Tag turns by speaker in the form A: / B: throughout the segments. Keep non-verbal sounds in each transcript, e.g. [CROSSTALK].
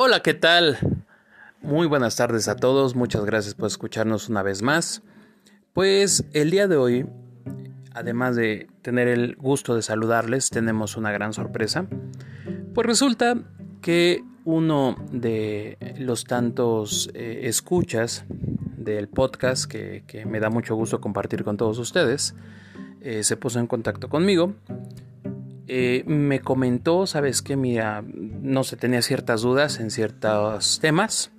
A: Hola, ¿qué tal? Muy buenas tardes a todos, muchas gracias por escucharnos una vez más. Pues el día de hoy, además de tener el gusto de saludarles, tenemos una gran sorpresa. Pues resulta que uno de los tantos eh, escuchas del podcast que, me da mucho gusto compartir con todos ustedes, eh, se puso en contacto conmigo eh, me comentó, sabes que mira, no se tenía ciertas dudas en ciertos temas,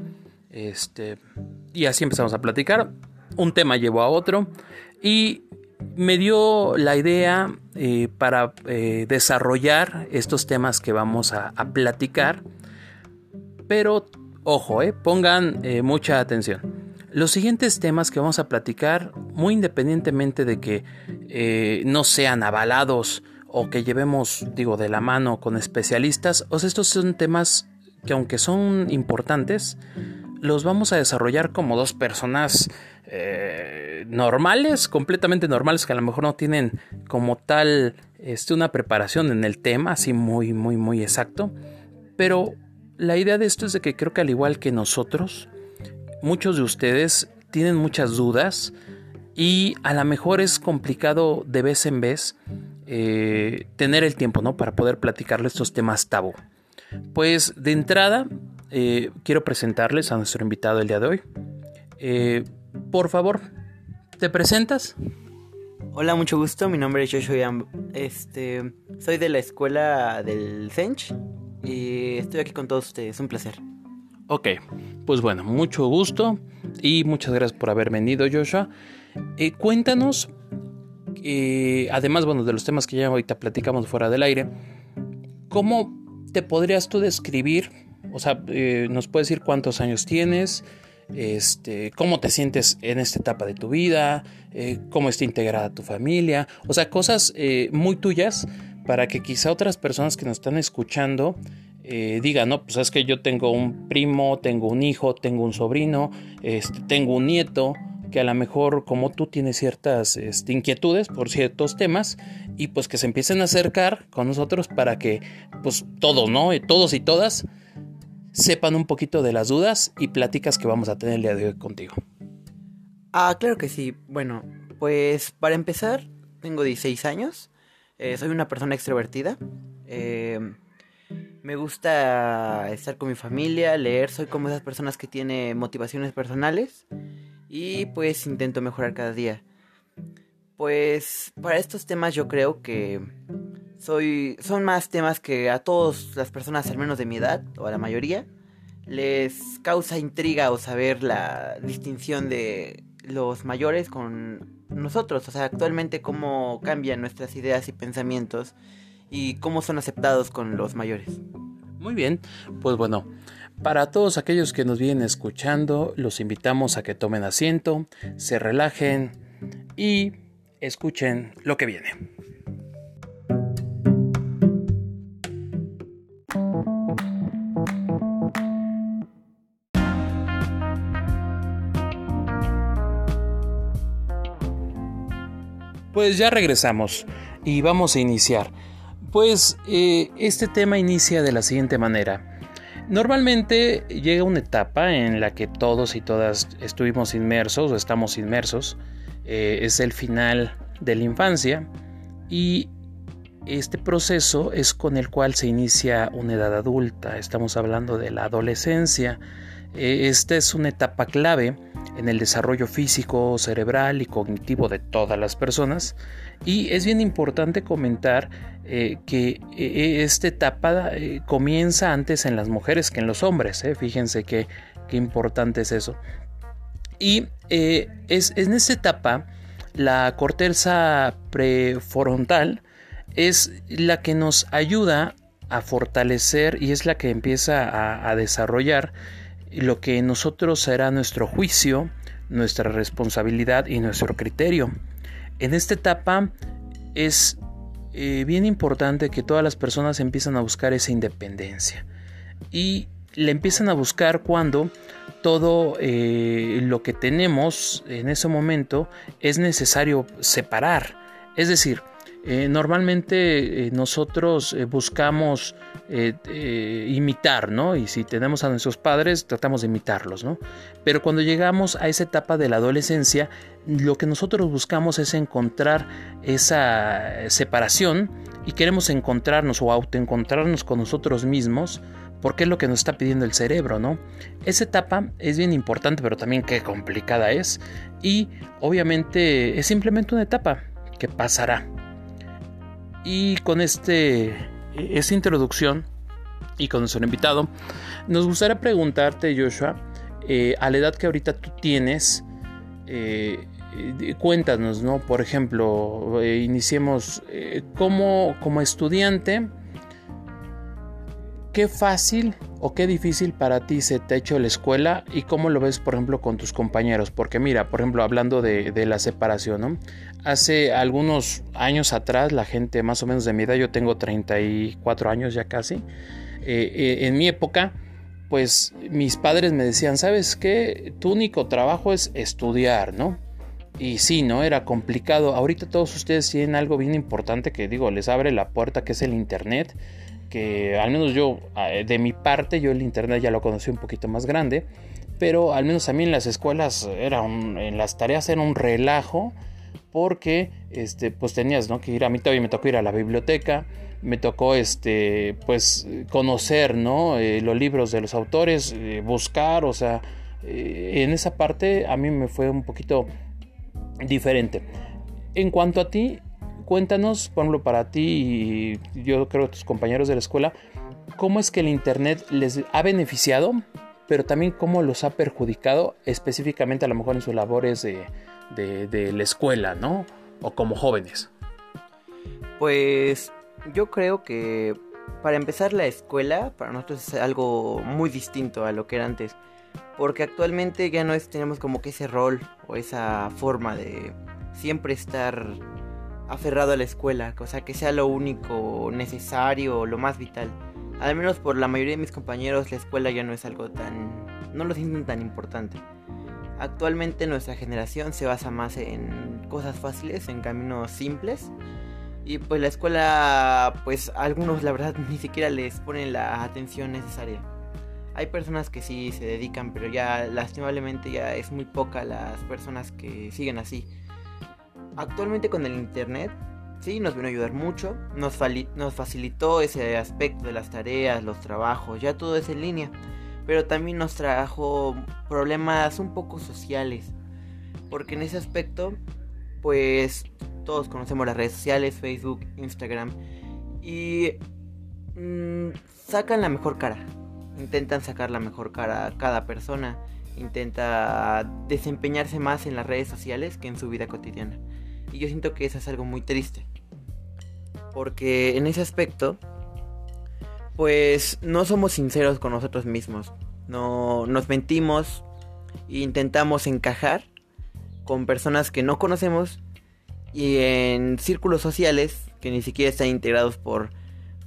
A: este, y así empezamos a platicar. Un tema llevó a otro y me dio la idea eh, para eh, desarrollar estos temas que vamos a, a platicar. Pero ojo, pongan mucha atención. Los siguientes temas que vamos a platicar, muy independientemente de que no sean avalados o que llevemos, digo, de la mano con especialistas, o sea, estos son temas que aunque son importantes, los vamos a desarrollar como dos personas eh, normales, completamente normales, que a lo mejor no tienen como tal este, una preparación en el tema, así muy, muy, muy exacto. Pero la idea de esto es de que creo que al igual que nosotros, muchos de ustedes tienen muchas dudas y a lo mejor es complicado de vez en vez eh, tener el tiempo, ¿no? Para poder platicarle estos temas tabú. Pues de entrada, eh, quiero presentarles a nuestro invitado el día de hoy. Eh, por favor, ¿te presentas?
B: Hola, mucho gusto. Mi nombre es Joshua Este, soy de la escuela del Sench y estoy aquí con todos ustedes. Un placer.
A: Ok, pues bueno, mucho gusto y muchas gracias por haber venido, Joshua. cuéntanos además, bueno, de los temas que ya ahorita platicamos fuera del aire, ¿cómo te podrías tú describir? O sea, eh, nos puedes decir cuántos años tienes, este, cómo te sientes en esta etapa de tu vida, eh, cómo está integrada tu familia, o sea, cosas eh, muy tuyas para que quizá otras personas que nos están escuchando digan, no, pues es que yo tengo un primo, tengo un hijo, tengo un sobrino, este, tengo un nieto, que a lo mejor como tú tienes ciertas este, inquietudes por ciertos temas y pues que se empiecen a acercar con nosotros para que pues todos, ¿no? Todos y todas sepan un poquito de las dudas y pláticas que vamos a tener el día de hoy contigo.
B: Ah, claro que sí. Bueno, pues para empezar, tengo 16 años, eh, soy una persona extrovertida. Eh, me gusta estar con mi familia, leer, soy como esas personas que tienen motivaciones personales y pues intento mejorar cada día. Pues para estos temas yo creo que soy son más temas que a todas las personas al menos de mi edad o a la mayoría les causa intriga o saber la distinción de los mayores con nosotros, o sea, actualmente cómo cambian nuestras ideas y pensamientos y cómo son aceptados con los mayores.
A: Muy bien, pues bueno, para todos aquellos que nos vienen escuchando, los invitamos a que tomen asiento, se relajen y escuchen lo que viene. Pues ya regresamos y vamos a iniciar. Pues eh, este tema inicia de la siguiente manera. Normalmente llega una etapa en la que todos y todas estuvimos inmersos o estamos inmersos. Eh, es el final de la infancia y este proceso es con el cual se inicia una edad adulta. Estamos hablando de la adolescencia. Eh, esta es una etapa clave en el desarrollo físico, cerebral y cognitivo de todas las personas. Y es bien importante comentar eh, que eh, esta etapa eh, comienza antes en las mujeres que en los hombres. Fíjense qué, importante es eso. Y es, en esta etapa la corteza prefrontal es la que nos ayuda a fortalecer y es la que empieza a desarrollar lo que nosotros será nuestro juicio, nuestra responsabilidad y nuestro criterio. En esta etapa es eh, bien importante que todas las personas empiezan a buscar esa independencia. Y la empiezan a buscar cuando todo eh, lo que tenemos en ese momento es necesario separar. Es decir, eh, normalmente nosotros eh, buscamos imitar, ¿no? Y si tenemos a nuestros padres, tratamos de imitarlos, ¿no? Pero cuando llegamos a esa etapa de la adolescencia, lo que nosotros buscamos es encontrar esa separación y queremos encontrarnos o autoencontrarnos con nosotros mismos porque es lo que nos está pidiendo el cerebro, ¿no? Esa etapa es bien importante, pero también qué complicada es. Y obviamente es simplemente una etapa que pasará. Y con este, esta introducción y con nuestro invitado, nos gustaría preguntarte, Joshua, eh, a la edad que ahorita tú tienes, eh, cuéntanos, ¿no? Por ejemplo, eh, iniciemos como, como estudiante, ¿Qué fácil o qué difícil para ti se te ha hecho la escuela y cómo lo ves, por ejemplo, con tus compañeros? Porque mira, por ejemplo, hablando de, la separación. Hace algunos años atrás, la gente más o menos de mi edad, yo tengo 34 años ya casi, eh, eh, en mi época, pues mis padres me decían, ¿sabes qué? Tu único trabajo es estudiar, ¿no? Y sí, ¿no? Era complicado. Ahorita todos ustedes tienen algo bien importante que digo, les abre la puerta, que es el Internet que al menos yo, de mi parte, yo el Internet ya lo conocí un poquito más grande, pero al menos a mí en las escuelas, era en las tareas era un relajo, porque este, pues tenías ¿no? que ir, a mí todavía me tocó ir a la biblioteca, me tocó este, pues conocer ¿no? Eh, los libros de los autores, eh, buscar, o sea, eh, en esa parte a mí me fue un poquito diferente. En cuanto a ti, cuéntanos, por para ti y yo creo tus compañeros de la escuela, cómo es que el Internet les ha beneficiado, pero también cómo los ha perjudicado específicamente a lo mejor en sus labores de, de, la escuela, ¿no? O como jóvenes.
B: Pues yo creo que para empezar la escuela para nosotros es algo muy distinto a lo que era antes. Porque actualmente ya no es, tenemos como que ese rol o esa forma de siempre estar aferrado a la escuela, o sea, que sea lo único necesario, lo más vital. Al menos por la mayoría de mis compañeros la escuela ya no es algo tan... no lo sienten tan importante. Actualmente nuestra generación se basa más en cosas fáciles, en caminos simples. Y pues la escuela, pues algunos la verdad [LAUGHS] ni siquiera les ponen la atención necesaria. Hay personas que sí se dedican, pero ya lastimablemente ya es muy poca las personas que siguen así. Actualmente con el internet, sí, nos vino a ayudar mucho, nos, nos facilitó ese aspecto de las tareas, los trabajos, ya todo es en línea, pero también nos trajo problemas un poco sociales, porque en ese aspecto, pues todos conocemos las redes sociales, Facebook, Instagram, y mm, sacan la mejor cara, intentan sacar la mejor cara a cada persona, intenta desempeñarse más en las redes sociales que en su vida cotidiana. Y yo siento que eso es algo muy triste. Porque en ese aspecto, pues no somos sinceros con nosotros mismos. No nos mentimos e intentamos encajar con personas que no conocemos y en círculos sociales que ni siquiera están integrados por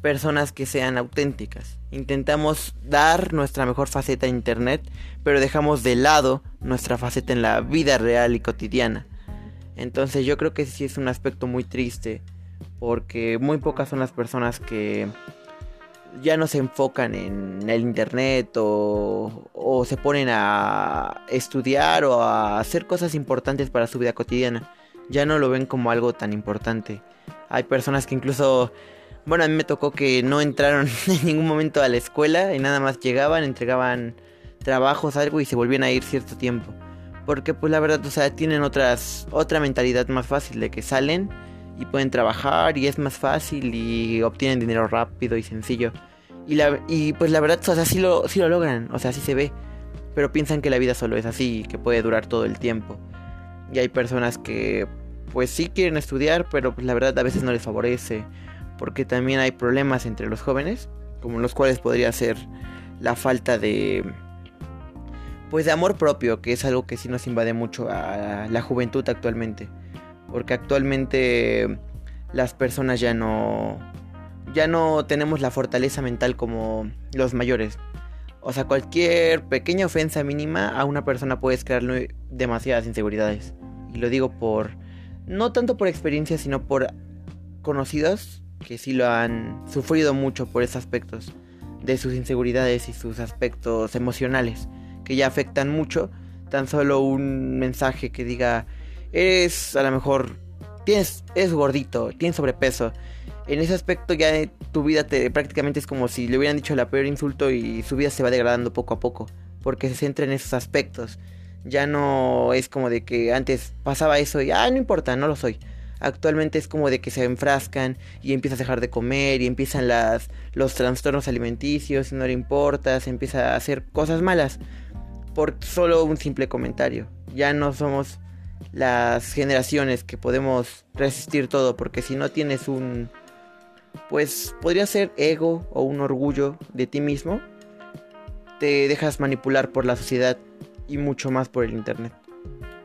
B: personas que sean auténticas. Intentamos dar nuestra mejor faceta en internet, pero dejamos de lado nuestra faceta en la vida real y cotidiana. Entonces yo creo que sí es un aspecto muy triste porque muy pocas son las personas que ya no se enfocan en el internet o, se ponen a estudiar o a hacer cosas importantes para su vida cotidiana. Ya no lo ven como algo tan importante. Hay personas que incluso, bueno, a mí me tocó que no entraron [LAUGHS] en ningún momento a la escuela y nada más llegaban, entregaban trabajos, algo y se volvían a ir cierto tiempo. Porque pues la verdad, o sea, tienen otras, otra mentalidad más fácil de que salen y pueden trabajar y es más fácil y obtienen dinero rápido y sencillo. Y, la, y pues la verdad, o sea, sí lo, sí lo logran, o sea, sí se ve. Pero piensan que la vida solo es así, que puede durar todo el tiempo. Y hay personas que pues sí quieren estudiar, pero pues la verdad a veces no les favorece. Porque también hay problemas entre los jóvenes, como los cuales podría ser la falta de pues de amor propio, que es algo que sí nos invade mucho a la juventud actualmente. Porque actualmente las personas ya no ya no tenemos la fortaleza mental como los mayores. O sea, cualquier pequeña ofensa mínima a una persona puede crearle demasiadas inseguridades. Y lo digo por no tanto por experiencia, sino por conocidos que sí lo han sufrido mucho por esos aspectos de sus inseguridades y sus aspectos emocionales que ya afectan mucho. Tan solo un mensaje que diga, eres a lo mejor, tienes, eres gordito, tienes sobrepeso. En ese aspecto ya tu vida te, prácticamente es como si le hubieran dicho el peor insulto y su vida se va degradando poco a poco. Porque se centra en esos aspectos. Ya no es como de que antes pasaba eso y, ah, no importa, no lo soy. Actualmente es como de que se enfrascan y empiezas a dejar de comer y empiezan las, los trastornos alimenticios y no le importa, se empieza a hacer cosas malas por solo un simple comentario. Ya no somos las generaciones que podemos resistir todo porque si no tienes un pues podría ser ego o un orgullo de ti mismo, te dejas manipular por la sociedad y mucho más por el internet.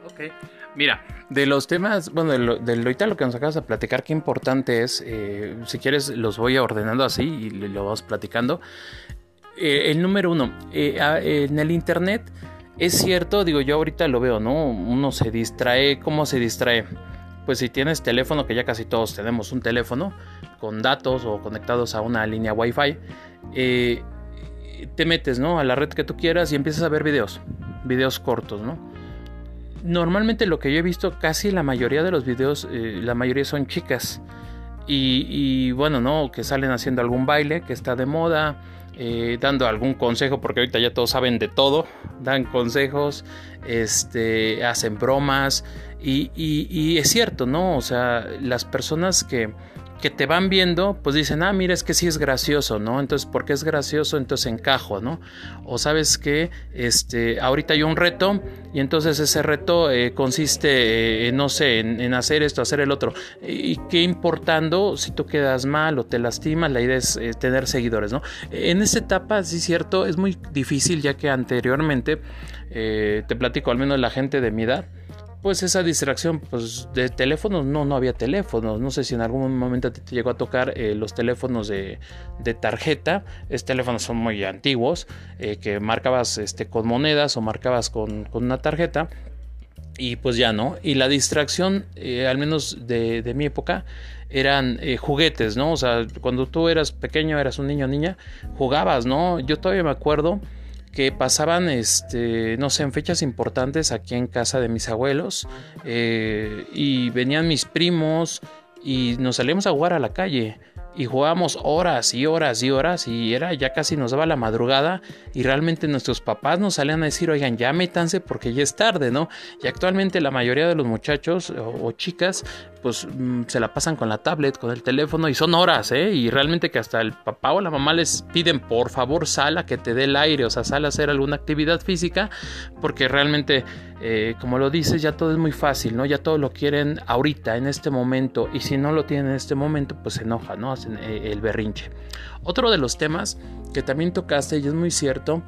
A: Ok, mira, de los temas, bueno, de lo, de lo que nos acabas de platicar, qué importante es, eh, si quieres los voy ordenando así y lo vamos platicando. Eh, el número uno, eh, en el internet es cierto, digo yo ahorita lo veo, ¿no? Uno se distrae, ¿cómo se distrae? Pues si tienes teléfono, que ya casi todos tenemos un teléfono con datos o conectados a una línea Wi-Fi, te metes, ¿no? A la red que tú quieras y empiezas a ver videos, videos cortos, ¿no? normalmente lo que yo he visto, casi la mayoría de los videos, eh, la mayoría son chicas. Y, bueno, ¿no? Que salen haciendo algún baile que está de moda, eh, dando algún consejo, porque ahorita ya todos saben de todo, dan consejos, este, hacen bromas. Y, y es cierto, ¿no? O sea, las personas que que te van viendo, pues dicen, ah, mira, es que sí es gracioso, ¿no? Entonces, porque es gracioso, entonces encajo, ¿no? O sabes que, este, ahorita hay un reto y entonces ese reto eh, consiste, eh, no sé, en, hacer esto, hacer el otro. Y qué importando si tú quedas mal o te lastimas, la idea es eh, tener seguidores, ¿no? En esta etapa, sí, cierto, es muy difícil ya que anteriormente, te platico, al menos la gente de mi edad, pues esa distracción pues de teléfonos no no había teléfonos. No sé si en algún momento te, llegó a tocar eh, los teléfonos de, tarjeta. Estos teléfonos son muy antiguos eh, que marcabas este con monedas o marcabas con, una tarjeta y pues ya no y la distracción eh, al menos de, mi época eran juguetes no o sea cuando tú eras pequeño eras un niño o niña jugabas no yo todavía me acuerdo que pasaban, este, no sé, en fechas importantes aquí en casa de mis abuelos eh, y venían mis primos y nos salíamos a jugar a la calle y jugábamos horas y horas y horas y era ya casi nos daba la madrugada y realmente nuestros papás nos salían a decir, oigan, ya métanse porque ya es tarde, ¿no? Y actualmente la mayoría de los muchachos o, chicas pues mm, se la pasan con la tablet, con el teléfono y son horas, ¿eh? Y realmente que hasta el papá o la mamá les piden por favor sal a que te dé el aire, o sea, sal a hacer alguna actividad física porque realmente eh, como lo dices, ya todo es muy fácil, ¿no? Ya todo lo quieren ahorita, en este momento, y si no lo tienen en este momento, pues se enoja, ¿no? Hacen eh, el berrinche. Otro de los temas que también tocaste, y es muy cierto,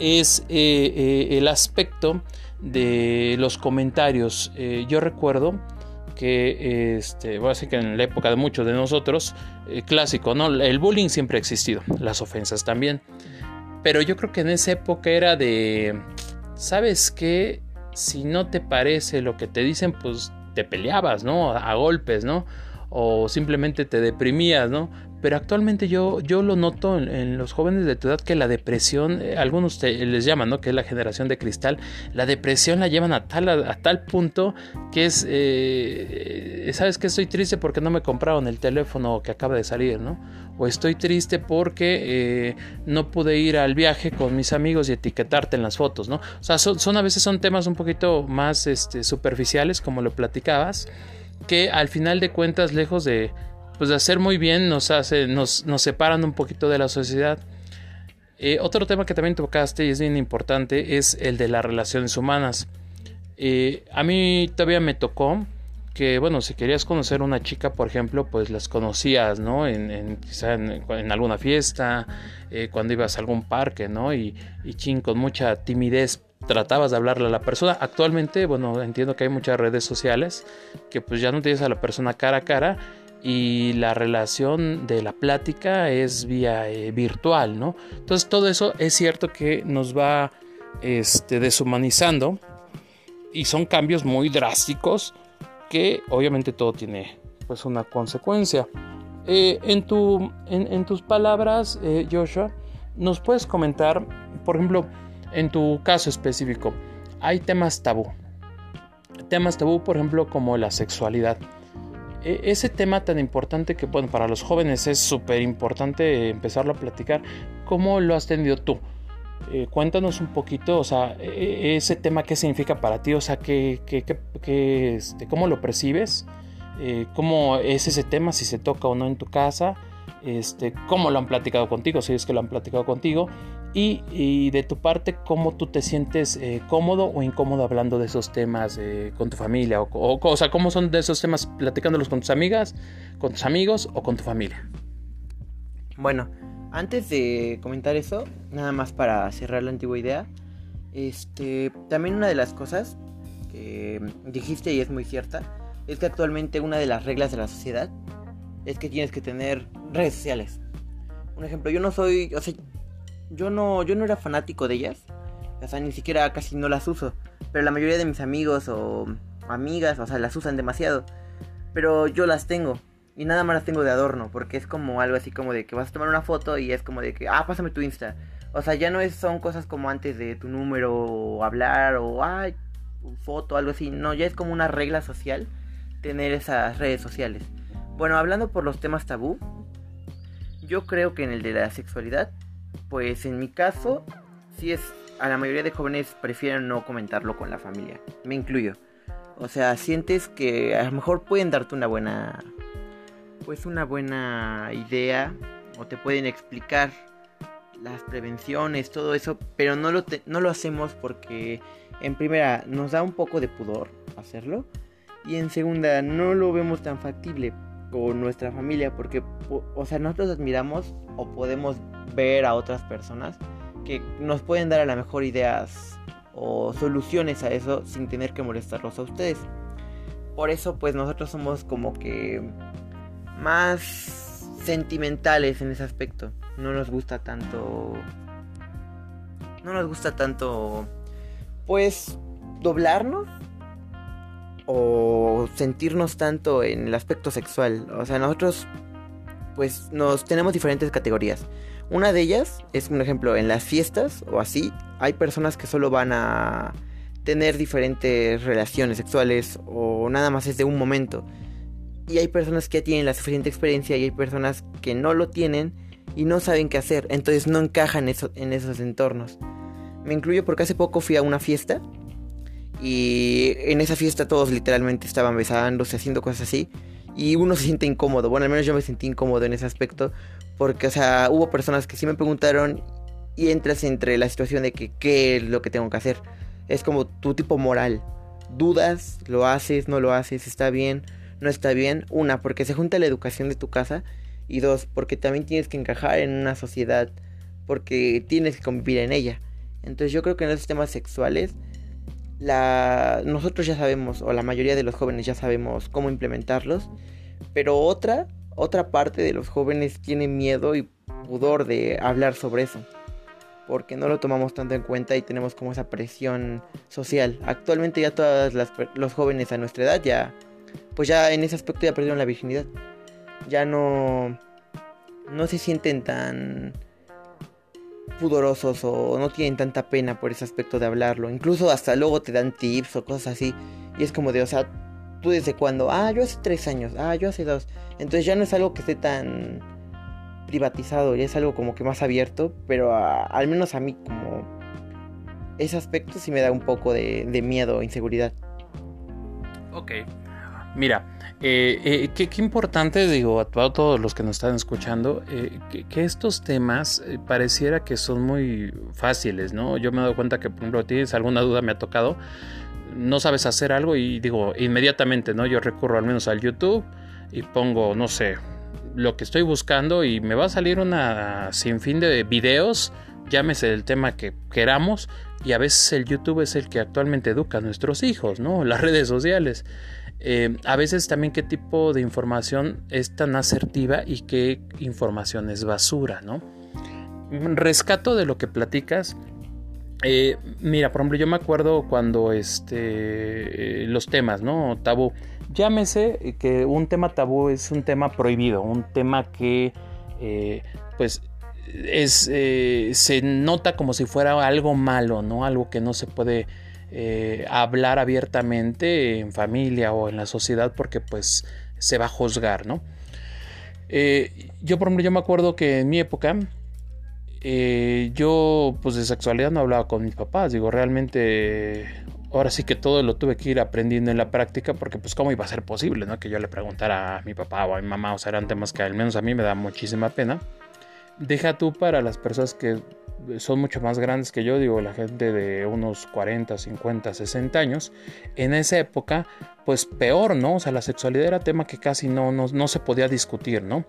A: es eh, el aspecto de los comentarios. yo recuerdo que, este, voy a decir que en la época de muchos de nosotros, clásico, ¿no? El bullying siempre ha existido, las ofensas también. Pero yo creo que en esa época era de sabes que si no te parece lo que te dicen, pues te peleabas, ¿no? A golpes, ¿no? O simplemente te deprimías, ¿no? Pero actualmente yo, yo lo noto en, los jóvenes de tu edad que la depresión, eh, algunos les llaman, ¿no? Que es la generación de cristal, la depresión la llevan a tal, a, tal punto que es, eh, ¿sabes que Estoy triste porque no me compraron el teléfono que acaba de salir, ¿no? O estoy triste porque eh, no pude ir al viaje con mis amigos y etiquetarte en las fotos, ¿no? O sea, son, a veces son temas un poquito más este, superficiales, como lo platicabas, que al final de cuentas, lejos de pues de hacer muy bien nos hace, nos, nos separan un poquito de la sociedad. Eh, otro tema que también tocaste y es bien importante es el de las relaciones humanas. Eh, a mí todavía me tocó que, bueno, si querías conocer una chica, por ejemplo, pues las conocías, ¿no? En, en quizá en, alguna fiesta, eh, cuando ibas a algún parque, ¿no? Y, y chin, con mucha timidez tratabas de hablarle a la persona. Actualmente, bueno, entiendo que hay muchas redes sociales que pues ya no tienes a la persona cara a cara y la relación de la plática es vía eh, virtual, ¿no? Entonces todo eso es cierto que nos va este, deshumanizando y son cambios muy drásticos que obviamente todo tiene pues una consecuencia. Eh, en, tu, en, tus palabras, eh, Joshua, ¿nos puedes comentar, por ejemplo, en tu caso específico, hay temas tabú? Temas tabú, por ejemplo, como la sexualidad. E, ese tema tan importante que, bueno, para los jóvenes es súper importante empezarlo a platicar. ¿Cómo lo has tenido tú? Eh, cuéntanos un poquito, o sea, e, e, ese tema, ¿qué significa para ti? O sea, ¿qué, qué, qué, este, ¿cómo lo percibes? Eh, ¿Cómo es ese tema, si se toca o no en tu casa? Este, ¿Cómo lo han platicado contigo? Si es que lo han platicado contigo. Y, de tu parte, ¿cómo tú te sientes eh, cómodo o incómodo hablando de esos temas con tu familia? O, o, sea, ¿cómo son esos temas platicándolos con tus amigas, con tus amigos o con tu familia?
B: Bueno, antes de comentar eso, nada más para cerrar la antigua idea, este, también una de las cosas que dijiste y es muy cierta, es que actualmente una de las reglas de la sociedad es que tienes que tener redes sociales. Un ejemplo, yo no soy, o sea, yo no, yo no era fanático de ellas, o sea, ni siquiera casi no las uso, pero la mayoría de mis amigos o amigas, o sea, las usan demasiado, pero yo las tengo. Y nada más las tengo de adorno, porque es como algo así como de que vas a tomar una foto y es como de que, ah, pásame tu Insta. O sea, ya no es, son cosas como antes de tu número, o hablar, o, ay, foto, algo así. No, ya es como una regla social tener esas redes sociales. Bueno, hablando por los temas tabú, yo creo que en el de la sexualidad, pues en mi caso, sí es, a la mayoría de jóvenes prefieren no comentarlo con la familia. Me incluyo. O sea, sientes que a lo mejor pueden darte una buena pues una buena idea o te pueden explicar las prevenciones, todo eso, pero no lo, no lo hacemos porque en primera nos da un poco de pudor hacerlo y en segunda no lo vemos tan factible con nuestra familia porque, o sea, nosotros admiramos o podemos ver a otras personas que nos pueden dar a lo mejor ideas o soluciones a eso sin tener que molestarlos a ustedes. Por eso pues nosotros somos como que más sentimentales en ese aspecto. No nos gusta tanto. No nos gusta tanto. Pues. doblarnos. O sentirnos tanto en el aspecto sexual. O sea, nosotros. Pues nos tenemos diferentes categorías. Una de ellas es un ejemplo en las fiestas o así. Hay personas que solo van a tener diferentes relaciones sexuales o nada más es de un momento. Y hay personas que ya tienen la suficiente experiencia y hay personas que no lo tienen y no saben qué hacer. Entonces no encajan en esos entornos. Me incluyo porque hace poco fui a una fiesta y en esa fiesta todos literalmente estaban besándose, haciendo cosas así. Y uno se siente incómodo. Bueno, al menos yo me sentí incómodo en ese aspecto. Porque, o sea, hubo personas que sí me preguntaron y entras entre la situación de que qué es lo que tengo que hacer. Es como tu tipo moral. Dudas, lo haces, no lo haces, está bien no está bien. Una, porque se junta la educación de tu casa. Y dos, porque también tienes que encajar en una sociedad. Porque tienes que convivir en ella. Entonces yo creo que en esos temas sexuales, la... nosotros ya sabemos, o la mayoría de los jóvenes ya sabemos cómo implementarlos. Pero otra, otra parte de los jóvenes tiene miedo y pudor de hablar sobre eso. Porque no lo tomamos tanto en cuenta y tenemos como esa presión social. Actualmente ya todos los jóvenes a nuestra edad ya pues ya en ese aspecto ya perdieron la virginidad. Ya no, no se sienten tan pudorosos o no tienen tanta pena por ese aspecto de hablarlo. Incluso hasta luego te dan tips o cosas así. Y es como de, o sea, tú desde cuando, ah, yo hace tres años, ah, yo hace dos. Entonces ya no es algo que esté tan privatizado, ya es algo como que más abierto, pero al menos a mí como ese aspecto sí me da un poco de, de miedo, inseguridad.
A: Ok, Mira, eh, eh, qué, importante, digo, a todos los que nos están escuchando, eh, que, estos temas pareciera que son muy fáciles, ¿no? Yo me he dado cuenta que, por ejemplo, tienes alguna duda, me ha tocado, no sabes hacer algo y digo, inmediatamente, ¿no? Yo recurro al menos al YouTube y pongo, no sé, lo que estoy buscando y me va a salir una sinfín de videos, llámese el tema que queramos, y a veces el YouTube es el que actualmente educa a nuestros hijos, ¿no? [LAUGHS] Las redes sociales. Eh, a veces también qué tipo de información es tan asertiva y qué información es basura, ¿no? Rescato de lo que platicas Eh, mira, por ejemplo, yo me acuerdo cuando este, los temas, ¿no? Tabú. Llámese que un tema tabú es un tema prohibido, un tema que, pues, es, se nota como si fuera algo malo, ¿no? Algo que no se puede hablar abiertamente en familia o en la sociedad porque, pues, se va a juzgar, ¿no? Eh, yo, por ejemplo, yo me acuerdo que en mi época, eh, yo, pues de sexualidad no hablaba con mis papás. Digo, realmente, ahora sí que todo lo tuve que ir aprendiendo en la práctica, porque, pues, ¿cómo iba a ser posible, no? Que yo le preguntara a mi papá o a mi mamá, o sea, eran temas que al menos a mí me da muchísima pena. Deja tú para las personas que son mucho más grandes que yo, digo, la gente de unos 40, 50, 60 años, en esa época, pues peor, ¿no? O sea, la sexualidad era tema que casi no, no, se podía discutir, ¿no?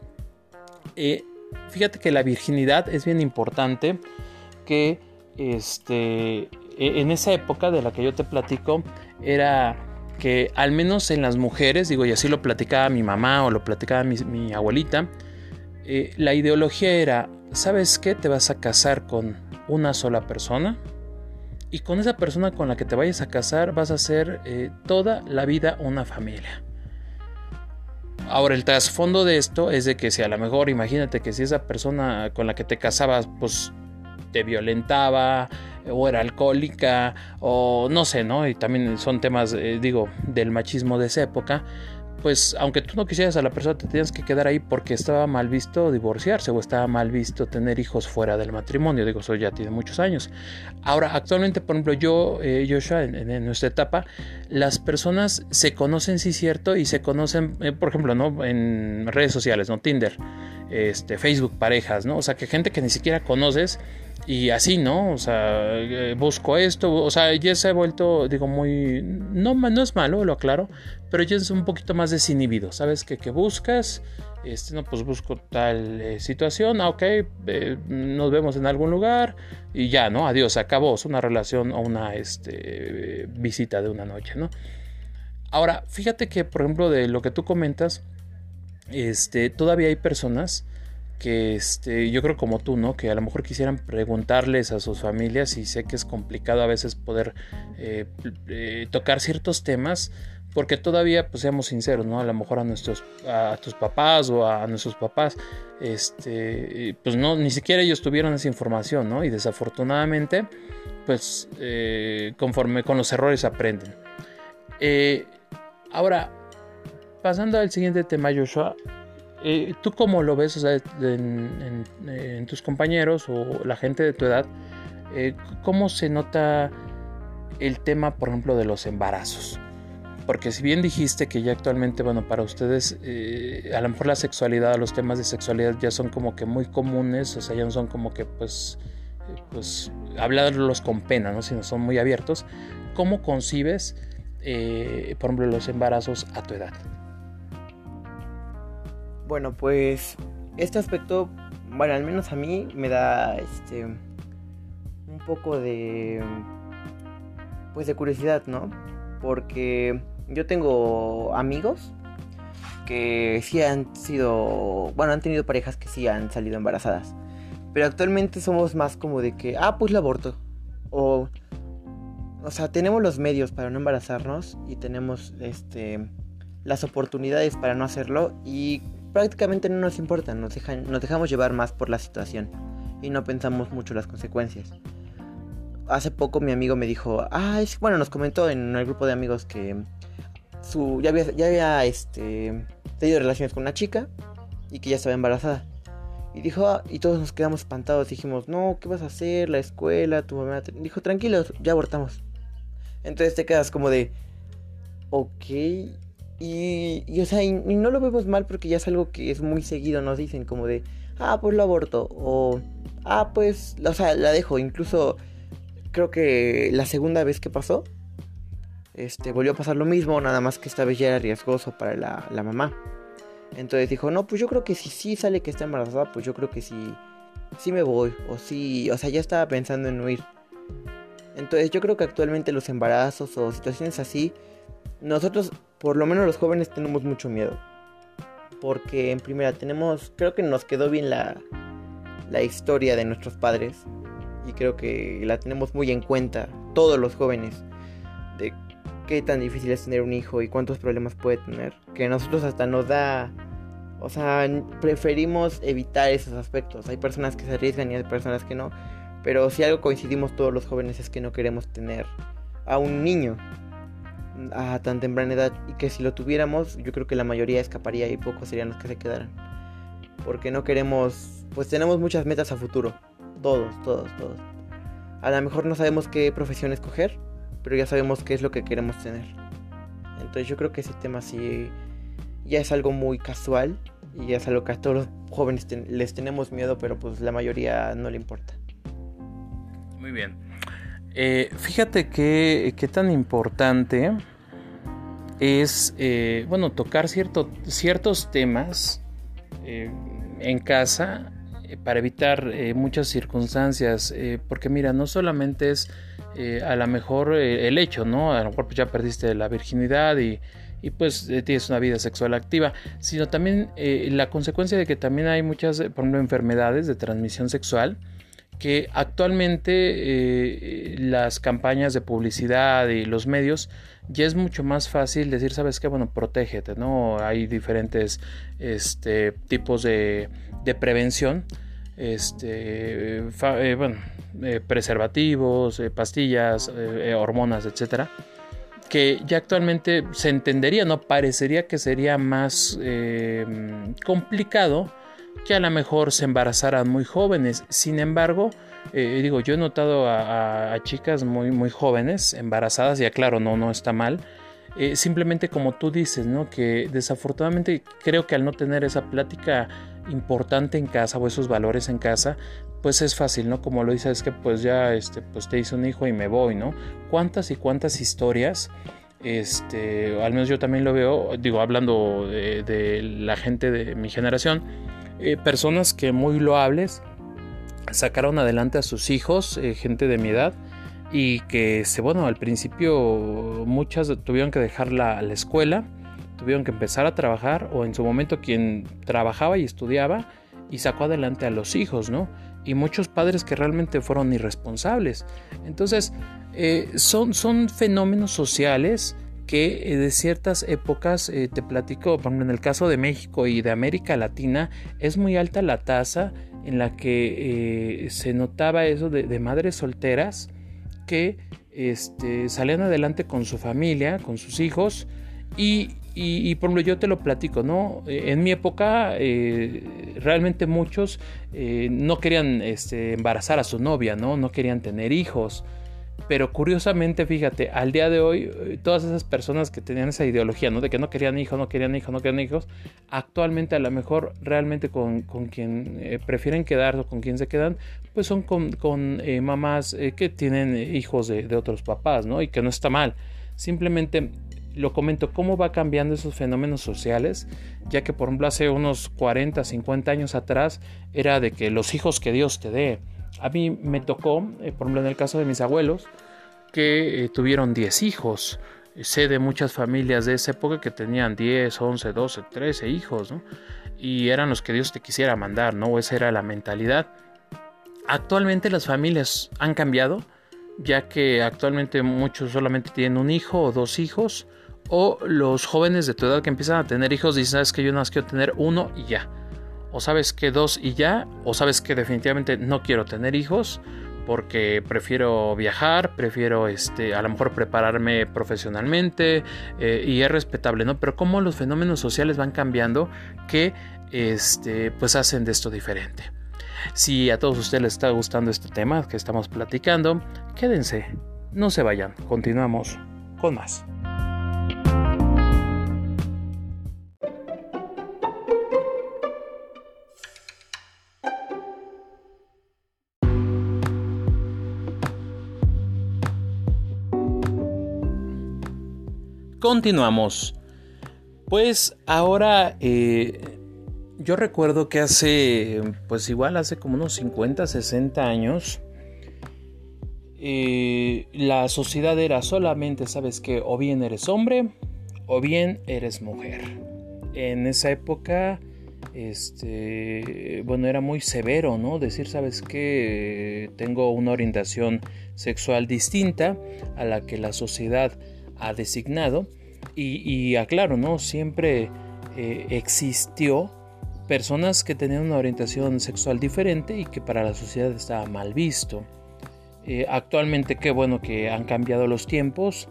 A: Eh, fíjate que la virginidad es bien importante, que este, e, en esa época de la que yo te platico, era que al menos en las mujeres, digo, y así lo platicaba mi mamá o lo platicaba mi, abuelita, eh, la ideología era ¿sabes qué? Te vas a casar con una sola persona y con esa persona con la que te vayas a casar vas a hacer eh, toda la vida una familia. Ahora el trasfondo de esto es de que si a lo mejor imagínate que si esa persona con la que te casabas pues te violentaba o era alcohólica o no sé, ¿no? Y también son temas, eh, digo, del machismo de esa época, pues aunque tú no quisieras a la persona, te tienes que quedar ahí porque estaba mal visto divorciarse o estaba mal visto tener hijos fuera del matrimonio. Digo, eso ya tiene muchos años. Ahora, actualmente, por ejemplo, yo, eh, Joshua, en, nuestra etapa, las personas se conocen, sí, cierto, y se conocen, eh, por ejemplo, ¿no? En redes sociales, ¿no? Tinder, este, Facebook, parejas, ¿no? O sea, que gente que ni siquiera conoces y así, ¿no? O sea, eh, busco esto, o sea, ya se ha vuelto, digo, muy, no, es malo, lo aclaro, pero ya es un poquito más desinhibido, ¿sabes? Que, que buscas, este, no, pues busco tal eh, situación, ah, ok, eh, nos vemos en algún lugar y ya, ¿no? Adiós, acabó, es una relación o una este, visita de una noche, ¿no? Ahora, fíjate que, por ejemplo, de lo que tú comentas, este, todavía hay personas que este, yo creo como tú, ¿no? Que a lo mejor quisieran preguntarles a sus familias y sé que es complicado a veces poder eh, eh, tocar ciertos temas porque todavía, pues seamos sinceros, ¿no? A lo mejor a nuestros, a tus papás o a nuestros papás, este, pues no, ni siquiera ellos tuvieron esa información, ¿no? Y desafortunadamente, pues eh, conforme con los errores aprenden. ahora, pasando al siguiente tema, Joshua, eh, ¿Tú cómo lo ves en, tus compañeros o la gente de tu edad? Eh, ¿Cómo se nota el tema, por ejemplo, de los embarazos? Porque si bien dijiste que ya actualmente, bueno, para ustedes, eh, a lo mejor la sexualidad, los temas de sexualidad ya son como que muy comunes, o sea, ya no son como que, pues, pues, hablarlos con pena, ¿no? Sino son muy abiertos. ¿Cómo concibes, por ejemplo, los embarazos a tu edad?
B: Bueno, pues este aspecto, bueno, al menos a mí me da este un poco de pues de curiosidad, ¿no? Porque yo tengo amigos que sí han sido, bueno, han tenido parejas que sí han salido embarazadas. Pero actualmente somos más como de que, ah, pues el aborto. O, o sea, tenemos los medios para no embarazarnos y tenemos, este, las oportunidades para no hacerlo. Y prácticamente no nos importa, nos, nos dejamos llevar más por la situación y no pensamos mucho las consecuencias. Hace poco mi amigo me dijo, ah, bueno, nos comentó en el grupo de amigos que su, ya había, ya había este, tenido relaciones con una chica y que ya estaba embarazada. Y dijo, ah", y todos nos quedamos espantados. Dijimos, no, ¿qué vas a hacer? La escuela, tu mamá. Dijo, tranquilos, ya abortamos. Entonces te quedas como de, ok, y, o sea, y, no lo vemos mal porque ya es algo que es muy seguido, nos dicen como de, ah, pues lo aborto, o, ah, pues, o sea, la dejo, incluso creo que la segunda vez que pasó, este, volvió a pasar lo mismo, nada más que esta vez ya era riesgoso para la, la mamá. Entonces dijo, no, pues yo creo que si sí sale que está embarazada, pues yo creo que sí, sí me voy, o sí, o sea, ya estaba pensando en huir. Entonces yo creo que actualmente los embarazos o situaciones así, nosotros por lo menos los jóvenes tenemos mucho miedo. Porque en primera tenemos, creo que nos quedó bien la, la historia de nuestros padres. y creo que la tenemos muy en cuenta todos los jóvenes de qué tan difícil es tener un hijo y cuántos problemas puede tener, que nosotros hasta nos da, o sea, preferimos evitar esos aspectos. Hay personas que se arriesgan y hay personas que no, pero si algo coincidimos todos los jóvenes es que no queremos tener a un niño a tan temprana edad y que si lo tuviéramos yo creo que la mayoría escaparía y pocos serían los que se quedaran. Porque no queremos, pues tenemos muchas metas a futuro, todos, todos, todos. A lo mejor no sabemos qué profesión escoger, pero ya sabemos qué es lo que queremos tener. Entonces yo creo que ese tema sí ya es algo muy casual y es algo que a todos los jóvenes les tenemos miedo, pero pues la mayoría no le importa.
A: Muy bien. Eh, fíjate que, tan importante es, eh, bueno, tocar cierto, ciertos temas eh, en casa para evitar muchas circunstancias, porque mira, no solamente es a lo mejor el hecho, ¿no? A lo mejor pues, ya perdiste la virginidad y, y pues tienes una vida sexual activa, sino también la consecuencia de que también hay muchas, por ejemplo, enfermedades de transmisión sexual, que actualmente eh, las campañas de publicidad y los medios ya es mucho más fácil decir, sabes qué, bueno, protégete, ¿no? Hay diferentes este, tipos de, de prevención, este, eh, bueno, eh, preservativos, pastillas, hormonas, etcétera, que ya actualmente se entendería, ¿no? Parecería que sería más complicado que a lo mejor se embarazaran muy jóvenes. Sin embargo, eh, digo, yo he notado a, chicas muy, muy jóvenes embarazadas, y claro, no, no está mal. Eh, simplemente como tú dices, ¿no? Que desafortunadamente creo que al no tener esa plática importante en casa o esos valores en casa, pues es fácil, ¿no? Como lo dices, es que pues ya, este, pues te hice un hijo y me voy, ¿no? ¿Cuántas y cuántas historias? Este, al menos yo también lo veo, digo, hablando de la gente de mi generación, eh, personas que muy loables sacaron adelante a sus hijos, eh, gente de mi edad, y que, bueno, al principio muchas tuvieron que dejar la, la, escuela, tuvieron que empezar a trabajar, o en su momento quien trabajaba y estudiaba y sacó adelante a los hijos, ¿no? Y muchos padres que realmente fueron irresponsables. Entonces, eh, son, son fenómenos sociales que eh, de ciertas épocas, eh, te platico, por en el caso de México y de América Latina, es muy alta la tasa en la que eh, se notaba eso de, madres solteras que este, salían adelante con su familia, con sus hijos, y, y, por ejemplo yo te lo platico, ¿no? En mi época realmente muchos no querían este, embarazar a su novia, ¿no? No querían tener hijos. Pero curiosamente, fíjate, al día de hoy, eh, todas esas personas que tenían esa ideología, ¿no? De que no querían hijos, no querían hijos, no querían hijos, actualmente a lo mejor realmente con, con quien eh, prefieren quedar o con quien se quedan, pues son con, con eh, mamás que tienen hijos de, de, otros papás, ¿no? Y que no está mal. Simplemente lo comento, cómo va cambiando esos fenómenos sociales, ya que por ejemplo hace unos 40, 50 años atrás era de que los hijos que Dios te dé, a mí me tocó, eh, por ejemplo en el caso de mis abuelos, que eh, tuvieron 10 hijos. Sé de muchas familias de esa época que tenían 10, 11, 12, 13 hijos, ¿no? Y eran los que Dios te quisiera mandar, ¿no? Esa era la mentalidad. Actualmente las familias han cambiado, ya que actualmente muchos solamente tienen un hijo o dos hijos, o los jóvenes de tu edad que empiezan a tener hijos dicen, sabes que yo no quiero tener uno y ya o sabes que dos y ya, o sabes que definitivamente no quiero tener hijos porque prefiero viajar, prefiero este, a lo mejor prepararme profesionalmente eh, y es respetable, ¿no? Pero cómo los fenómenos sociales van cambiando que este, pues hacen de esto diferente. Si a todos ustedes les está gustando este tema que estamos platicando, quédense, no se vayan, continuamos con más. Continuamos. Pues ahora eh, yo recuerdo que hace, pues igual hace como unos 50, 60 años, eh, la sociedad era solamente, sabes que o bien eres hombre o bien eres mujer. En esa época este, bueno, era muy severo, ¿no? Decir, sabes que tengo una orientación sexual distinta a la que la sociedad ha designado y, aclaro, ¿no? Siempre eh, existió personas que tenían una orientación sexual diferente y que para la sociedad estaba mal visto. Eh, actualmente qué bueno que han cambiado los tiempos,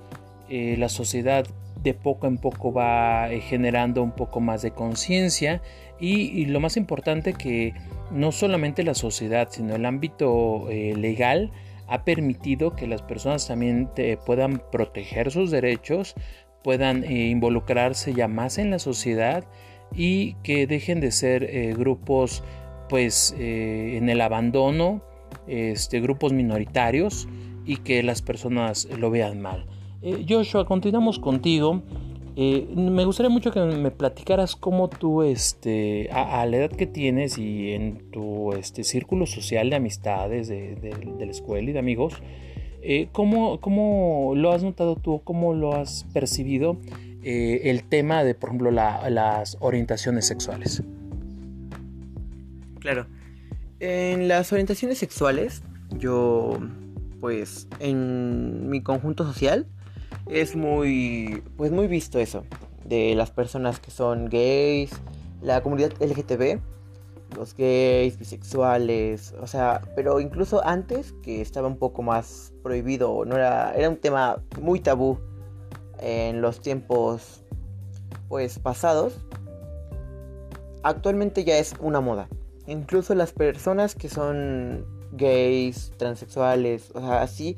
A: eh, la sociedad de poco en poco va generando un poco más de conciencia y, lo más importante que no solamente la sociedad, sino el ámbito legal ha permitido que las personas también puedan proteger sus derechos, puedan eh, involucrarse ya más en la sociedad y que dejen de ser eh, grupos pues en el abandono, este, grupos minoritarios y que las personas lo vean mal. Joshua, continuamos contigo. Eh, me gustaría mucho que me platicaras cómo tú, este, a, la edad que tienes y en tu este, círculo social de amistades de, la escuela y de amigos, eh, ¿cómo, lo has notado tú, cómo lo has percibido eh, el tema de, por ejemplo, las orientaciones sexuales?
B: Claro. En las orientaciones sexuales, yo, pues, en mi conjunto social, es muy, pues muy visto eso, de las personas que son gays, la comunidad LGTB, los gays, bisexuales, o sea, pero incluso antes que estaba un poco más prohibido, no era, era un tema muy tabú en los tiempos pues pasados, actualmente ya es una moda. Incluso las personas que son gays, transexuales, o sea, así,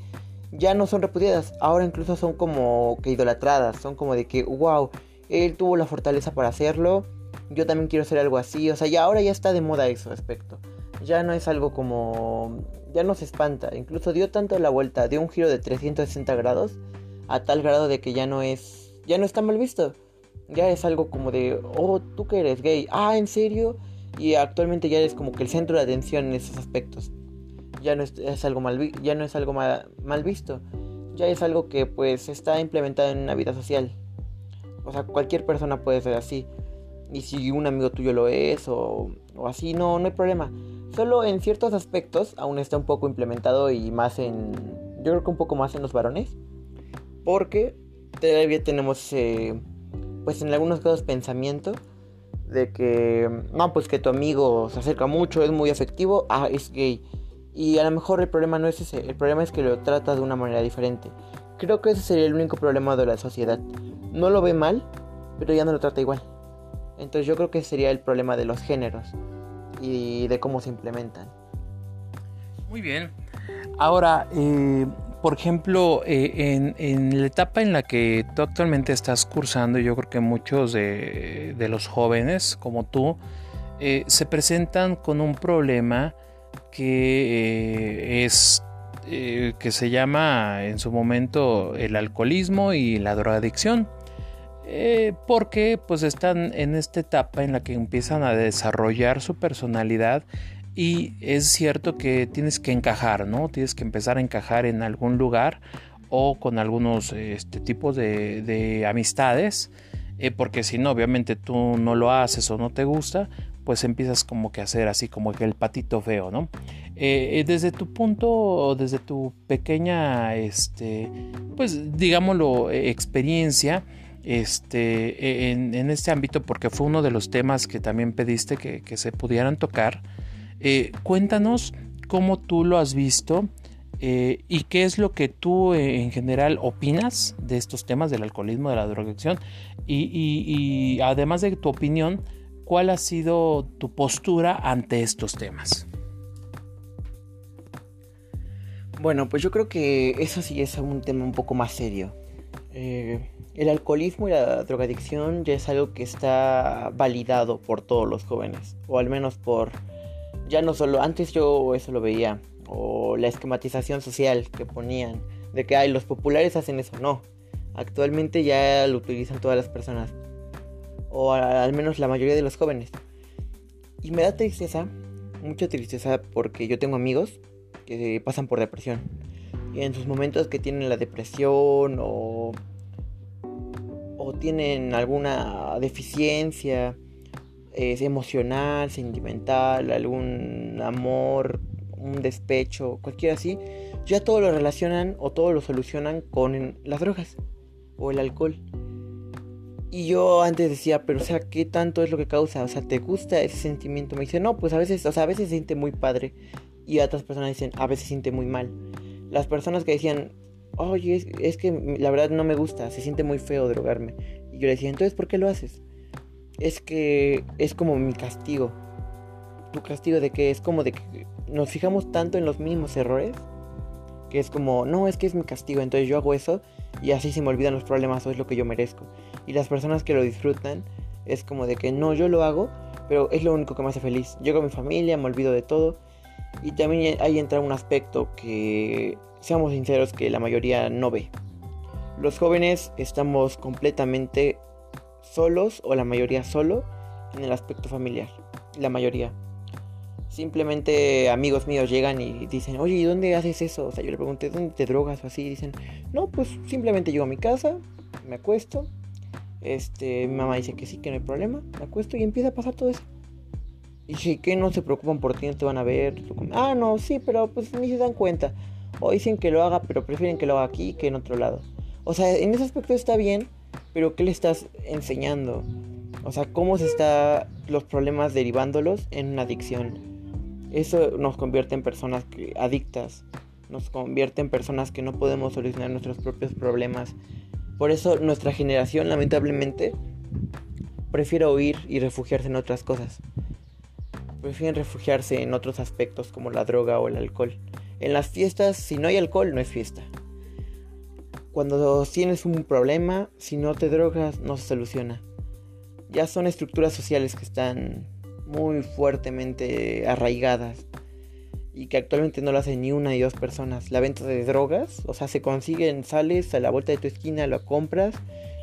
B: ya no son repudiadas, ahora incluso son como que idolatradas, son como de que, wow, él tuvo la fortaleza para hacerlo, yo también quiero hacer algo así, o sea, ya ahora ya está de moda ese aspecto, ya no es algo como, ya no se espanta, incluso dio tanto la vuelta, dio un giro de 360 grados, a tal grado de que ya no es, ya no está mal visto, ya es algo como de, oh, tú que eres gay, ah, ¿en serio? Y actualmente ya eres como que el centro de atención en esos aspectos ya no es, algo mal ya no es algo mal, visto. Ya es algo que pues está implementado en una vida social. O sea cualquier persona puede ser así. Y si un amigo tuyo lo es o, o así no no hay problema. Solo en ciertos aspectos aún está un poco implementado y más en yo creo que un poco más en los varones. Porque todavía tenemos pues en algunos casos pensamiento de que no pues que tu amigo se acerca mucho es muy afectivo ah es gay y a lo mejor el problema no es ese, el problema es que lo trata de una manera diferente. Creo que ese sería el único problema de la sociedad. No lo ve mal, pero ya no lo trata igual. Entonces yo creo que sería el problema de los géneros y de cómo se implementan.
A: Muy bien. Ahora, eh, por ejemplo, eh, en, la etapa en la que tú actualmente estás cursando, yo creo que muchos de, los jóvenes como tú eh, se presentan con un problema que eh, es eh, que se llama en su momento el alcoholismo y la drogadicción. Eh, porque pues están en esta etapa en la que empiezan a desarrollar su personalidad y es cierto que tienes que encajar, ¿no? Tienes que empezar a encajar en algún lugar o con algunos este, tipos de, de amistades, porque si no, obviamente tú no lo haces o no te gusta, pues empiezas como que a hacer así como que el patito feo, ¿no? Eh, eh, desde tu punto, desde tu pequeña, este, pues digámoslo, eh, experiencia, este, en, este ámbito, porque fue uno de los temas que también pediste que, se pudieran tocar, cuéntanos cómo tú lo has visto y qué es lo que tú en general opinas de estos temas del alcoholismo, de la drogadicción y además de tu opinión, ¿Cuál ha sido tu postura ante estos temas?
B: Bueno, pues yo creo que eso sí es un tema un poco más serio. Eh, el alcoholismo y la drogadicción ya es algo que está validado por todos los jóvenes, o al menos por, ya no solo, antes yo eso lo veía, o la esquematización social que ponían, de que, ay, los populares hacen eso, no, actualmente ya lo utilizan todas las personas o al menos la mayoría de los jóvenes. Y me da tristeza, mucha tristeza porque yo tengo amigos que pasan por depresión. Y en sus momentos que tienen la depresión o, o tienen alguna deficiencia, es emocional, sentimental, algún amor, un despecho, cualquiera así, ya todo lo relacionan o todo lo solucionan con las drogas o el alcohol. Y yo antes decía, pero o sea, ¿qué tanto es lo que causa? O sea, ¿te gusta ese sentimiento? Me dice, no, pues a veces, o sea, a veces se siente muy padre. Y otras personas dicen, a veces se siente muy mal. Las personas que decían, oye, es, es que la verdad no me gusta, se siente muy feo drogarme. Y yo le decía, entonces, ¿por qué lo haces? Es que es como mi castigo. Tu castigo de que es como de que nos fijamos tanto en los mínimos errores que es como, no, es que es mi castigo, entonces yo hago eso y así se me olvidan los problemas o es lo que yo merezco. Y las personas que lo disfrutan es como de que no, yo lo hago, pero es lo único que me hace feliz. Llego a mi familia, me olvido de todo. Y también ahí entra un aspecto que, seamos sinceros, que la mayoría no ve. Los jóvenes estamos completamente solos, o la mayoría solo, en el aspecto familiar. La mayoría. Simplemente amigos míos llegan y dicen, oye, ¿y dónde haces eso? O sea, yo le pregunté, ¿dónde te drogas o así? Y dicen, no, pues simplemente llego a mi casa, me acuesto. Este, mi mamá dice que sí, que no hay problema, me acuesto y empieza a pasar todo eso. Y si que no se preocupan por ti, no te van a ver. Ah, no, sí, pero pues ni se dan cuenta. O dicen que lo haga, pero prefieren que lo haga aquí que en otro lado. O sea, en ese aspecto está bien, pero ¿qué le estás enseñando? O sea, cómo se está los problemas derivándolos en una adicción. Eso nos convierte en personas adictas, nos convierte en personas que no podemos solucionar nuestros propios problemas. Por eso nuestra generación lamentablemente prefiere huir y refugiarse en otras cosas. Prefieren refugiarse en otros aspectos como la droga o el alcohol. En las fiestas, si no hay alcohol, no es fiesta. Cuando tienes un problema, si no te drogas, no se soluciona. Ya son estructuras sociales que están muy fuertemente arraigadas y que actualmente no lo hacen ni una ni dos personas. La venta de drogas, o sea, se consiguen, sales a la vuelta de tu esquina, lo compras,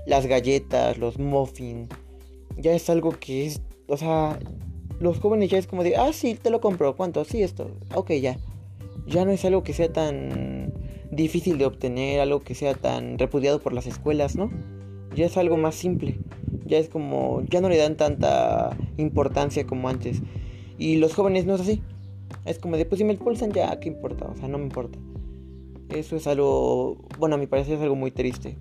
B: las galletas, los muffins, ya es algo que es, o sea, los jóvenes ya es como de, ah, sí, te lo compro, ¿cuánto? Sí, esto, ok, ya. Ya no es algo que sea tan difícil de obtener, algo que sea tan repudiado por las escuelas, ¿no? Ya es algo más simple ya es como, ya no le dan tanta importancia como antes. Y los jóvenes no es así. Es como de, pues si me expulsan ya, ¿qué importa? O sea, no me importa. Eso es algo, bueno, a mi parecer es algo muy triste.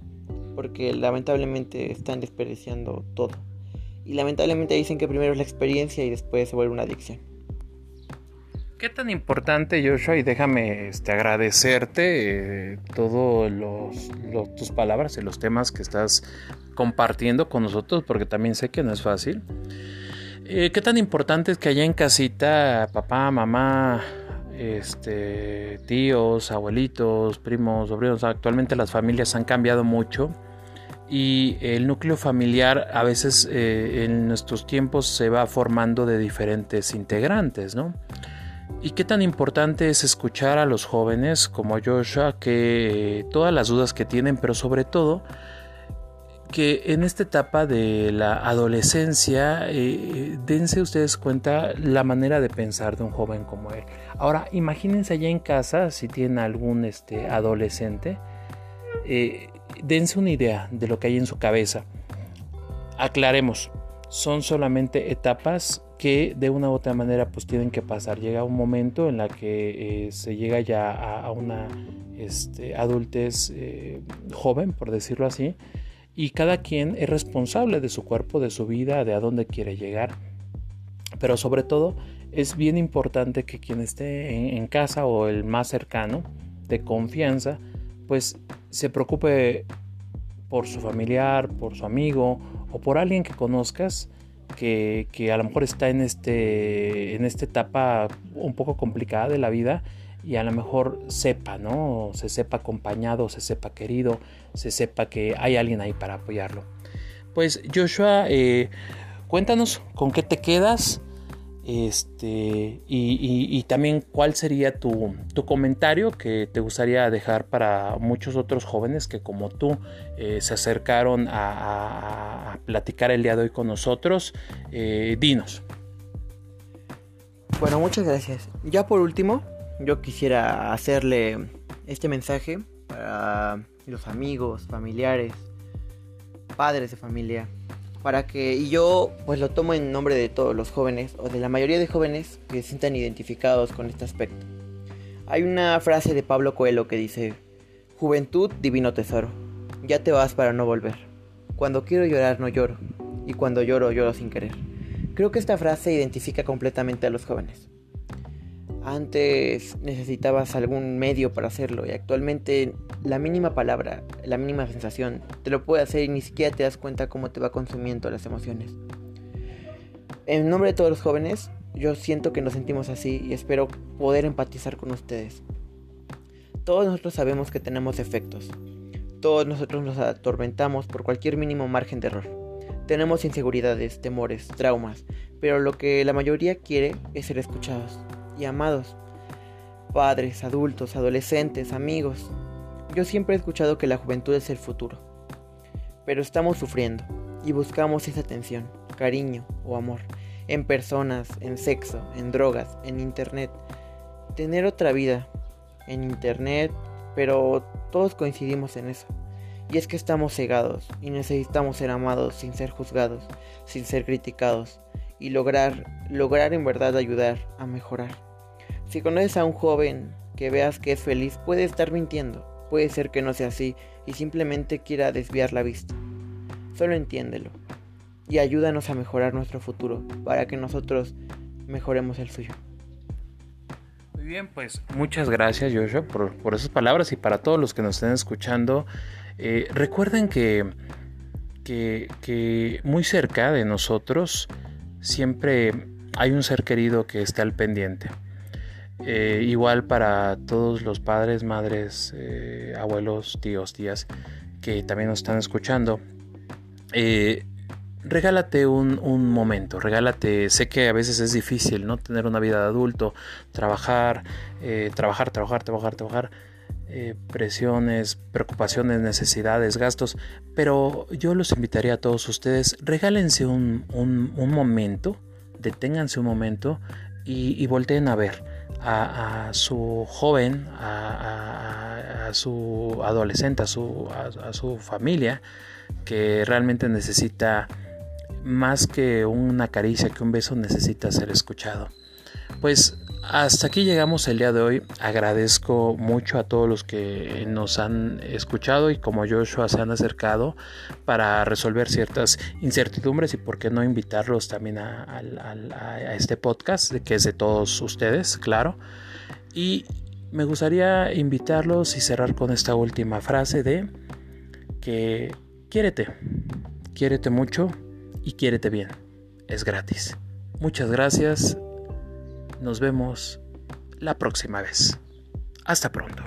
B: Porque lamentablemente están desperdiciando todo. Y lamentablemente dicen que primero es la experiencia y después se vuelve una adicción.
A: ¿Qué tan importante, Joshua? Y déjame este, agradecerte eh, todas tus palabras y los temas que estás compartiendo con nosotros, porque también sé que no es fácil. Eh, ¿Qué tan importante es que allá en casita, papá, mamá, este, tíos, abuelitos, primos, sobrinos, actualmente las familias han cambiado mucho y el núcleo familiar a veces eh, en nuestros tiempos se va formando de diferentes integrantes, ¿no? Y qué tan importante es escuchar a los jóvenes como Joshua que todas las dudas que tienen, pero sobre todo que en esta etapa de la adolescencia eh, dense ustedes cuenta la manera de pensar de un joven como él. Ahora, imagínense allá en casa, si tienen algún este, adolescente, eh, dense una idea de lo que hay en su cabeza. Aclaremos, son solamente etapas que de una u otra manera pues tienen que pasar. Llega un momento en la que eh, se llega ya a, una este, adultez joven, por decirlo así, y cada quien es responsable de su cuerpo, de su vida, de a dónde quiere llegar. Pero sobre todo es bien importante que quien esté en, casa o el más cercano, de confianza, pues se preocupe por su familiar, por su amigo o por alguien que conozcas que, que, a lo mejor está en, este, en esta etapa un poco complicada de la vida y a lo mejor sepa, ¿no? Se sepa acompañado, se sepa querido, se sepa que hay alguien ahí para apoyarlo. Pues Joshua, eh, cuéntanos con qué te quedas este, y, también cuál sería tu, comentario que te gustaría dejar para muchos otros jóvenes que como tú eh, se acercaron a, platicar el día de hoy con nosotros. Eh, dinos.
B: Bueno, muchas gracias. Ya por último, yo quisiera hacerle este mensaje para los amigos, familiares, padres de familia, para que y yo pues lo tomo en nombre de todos los jóvenes o de la mayoría de jóvenes que se sientan identificados con este aspecto. Hay una frase de Pablo Coelho que dice, Juventud, divino tesoro, ya te vas para no volver. Cuando quiero llorar no lloro, y cuando lloro lloro sin querer. Creo que esta frase identifica completamente a los jóvenes. Antes necesitabas algún medio para hacerlo y actualmente la mínima palabra, la mínima sensación te lo puede hacer y ni siquiera te das cuenta cómo te va consumiendo las emociones. En nombre de todos los jóvenes, yo siento que nos sentimos así y espero poder empatizar con ustedes. Todos nosotros sabemos que tenemos efectos. Todos nosotros nos atormentamos por cualquier mínimo margen de error. Tenemos inseguridades, temores, traumas, pero lo que la mayoría quiere es ser escuchados y amados. Padres, adultos, adolescentes, amigos. Yo siempre he escuchado que la juventud es el futuro. Pero estamos sufriendo y buscamos esa atención, cariño o amor en personas, en sexo, en drogas, en internet. Tener otra vida en internet, pero todos coincidimos en eso. Y es que estamos cegados y necesitamos ser amados sin ser juzgados, sin ser criticados y lograr lograr en verdad ayudar a mejorar. Si conoces a un joven que veas que es feliz, puede estar mintiendo, puede ser que no sea así y simplemente quiera desviar la vista. Solo entiéndelo y ayúdanos a mejorar nuestro futuro para que nosotros mejoremos el suyo.
A: Muy bien, pues muchas gracias Joshua por, por esas palabras y para todos los que nos estén escuchando. Eh, recuerden que, que, que, muy cerca de nosotros siempre hay un ser querido que está al pendiente. Eh, igual para todos los padres, madres, eh, abuelos, tíos, tías que también nos están escuchando. Eh, regálate un, momento, regálate, sé que a veces es difícil, ¿no? Tener una vida de adulto, trabajar, trabajar, trabajar, trabajar, trabajar, presiones, preocupaciones, necesidades, gastos, pero yo los invitaría a todos ustedes, regálense un, momento, deténganse un momento y, volteen a ver a, su joven, a, su adolescente, a su, a su familia que realmente necesita más que una caricia, que un beso necesita ser escuchado. Pues hasta aquí llegamos el día de hoy. Agradezco mucho a todos los que nos han escuchado y como Joshua se han acercado para resolver ciertas incertidumbres y por qué no invitarlos también a, este podcast que es de todos ustedes, claro. Y me gustaría invitarlos y cerrar con esta última frase de que quiérete, quiérete mucho y quiérete bien. Es gratis. Muchas gracias. Nos vemos la próxima vez. Hasta pronto.